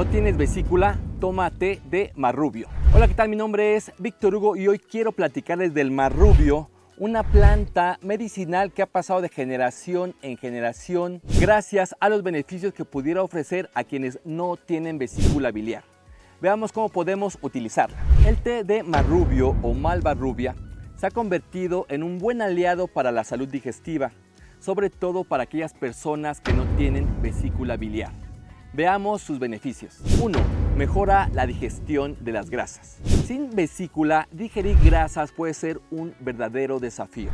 ¿No tienes vesícula? Toma té de marrubio. Hola, ¿qué tal? Mi nombre es Víctor Hugo y hoy quiero platicarles del marrubio, una planta medicinal que ha pasado de generación en generación gracias a los beneficios que pudiera ofrecer a quienes no tienen vesícula biliar. Veamos cómo podemos utilizarla. El té de marrubio o malva rubia se ha convertido en un buen aliado para la salud digestiva, sobre todo para aquellas personas que no tienen vesícula biliar. Veamos sus beneficios. 1. Mejora la digestión de las grasas. Sin vesícula, digerir grasas puede ser un verdadero desafío.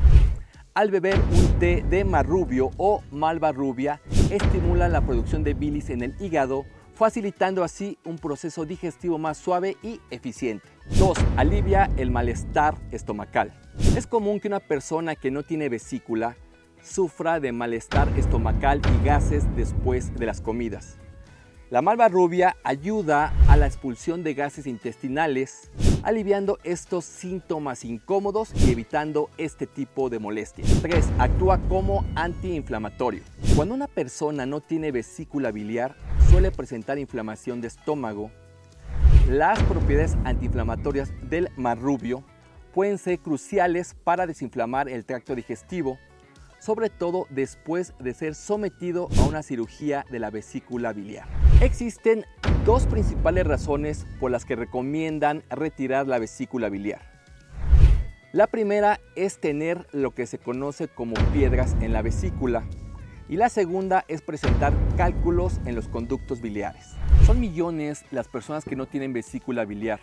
Al beber un té de marrubio o malva rubia, estimula la producción de bilis en el hígado, facilitando así un proceso digestivo más suave y eficiente. 2. Alivia el malestar estomacal. Es común que una persona que no tiene vesícula sufra de malestar estomacal y gases después de las comidas. La malva rubia ayuda a la expulsión de gases intestinales, aliviando estos síntomas incómodos y evitando este tipo de molestias. 3. Actúa como antiinflamatorio. Cuando una persona no tiene vesícula biliar, suele presentar inflamación de estómago. Las propiedades antiinflamatorias del marrubio pueden ser cruciales para desinflamar el tracto digestivo, sobre todo después de ser sometido a una cirugía de la vesícula biliar. Existen dos principales razones por las que recomiendan retirar la vesícula biliar. La primera es tener lo que se conoce como piedras en la vesícula y la segunda es presentar cálculos en los conductos biliares. Son millones las personas que no tienen vesícula biliar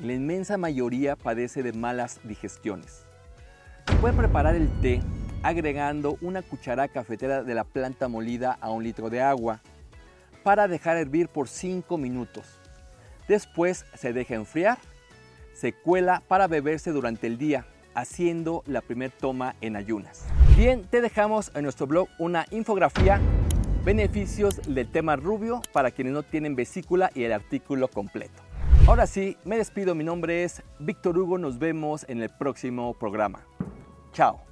la inmensa mayoría padece de malas digestiones. Se puede preparar el té agregando una cucharada cafetera de la planta molida a un litro de agua para dejar hervir por 5 minutos. Después se deja enfriar, se cuela para beberse durante el día, haciendo la primer toma en ayunas. Bien, te dejamos en nuestro blog una infografía, beneficios del tema rubio para quienes no tienen vesícula y el artículo completo. Ahora sí, me despido, mi nombre es Víctor Hugo, nos vemos en el próximo programa. Chao.